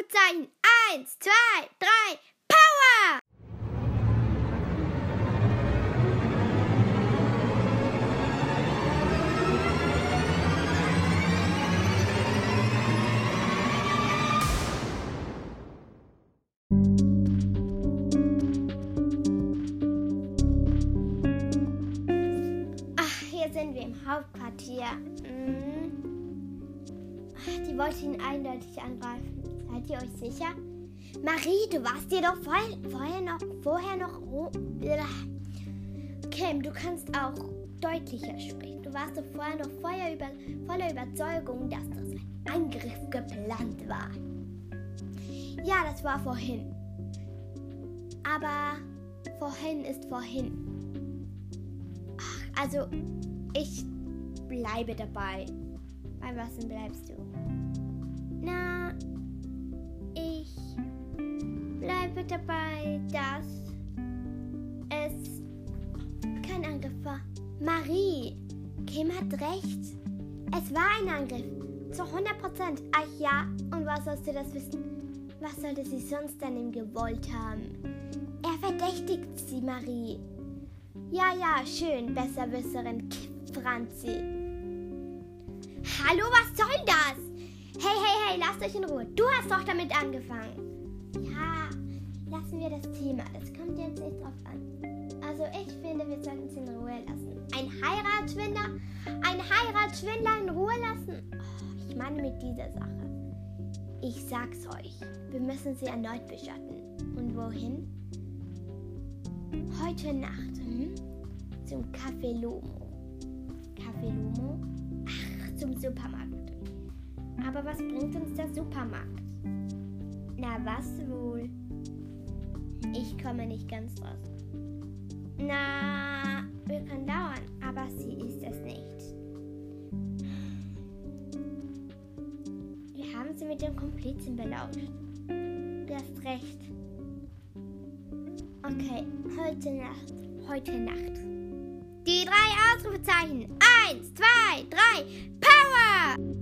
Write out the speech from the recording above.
Ausrufezeichen. Eins, zwei, drei, Power! Ach, hier sind wir im Hauptquartier. Mhm. Die wollte ihn eindeutig angreifen. Seid ihr euch sicher? Marie, du warst dir doch vorher, noch, vorher noch. Kim, du kannst auch deutlicher sprechen. Du warst doch vorher noch voller, über, voller Überzeugung, dass das ein Angriff geplant war. Ja, das war vorhin. Aber vorhin ist vorhin. Ach, also, ich bleibe dabei. Bei was denn bleibst du? Bleibe dabei, dass es kein Angriff war. Marie, Kim hat recht. Es war ein Angriff. Zu 100 Prozent. Ach ja, und was sollst du das wissen? Was sollte sie sonst an ihm gewollt haben? Er verdächtigt sie, Marie. Ja, ja, schön, Besserwisserin Franzi. Hallo, was soll das? Hey, hey, hey, lasst euch in Ruhe. Du hast doch damit angefangen. Das Thema. Das kommt jetzt nicht drauf an. Also ich finde, wir sollten es in Ruhe lassen. Ein Heiratsschwindler? Ein Heiratsschwindler in Ruhe lassen? Oh, ich meine mit dieser Sache. Ich sag's euch. Wir müssen sie erneut beschatten. Und wohin? Heute Nacht. Hm? Zum Café Lomo. Café Lomo? Ach, zum Supermarkt. Aber was bringt uns der Supermarkt? Na, was wohl? Komme nicht ganz raus. Na, wir können dauern, aber sie ist es nicht. Wir haben sie mit dem Komplizen belauscht. Du hast recht. Okay, heute Nacht. Heute Nacht. Die drei Ausrufezeichen. Eins, zwei, drei. Power!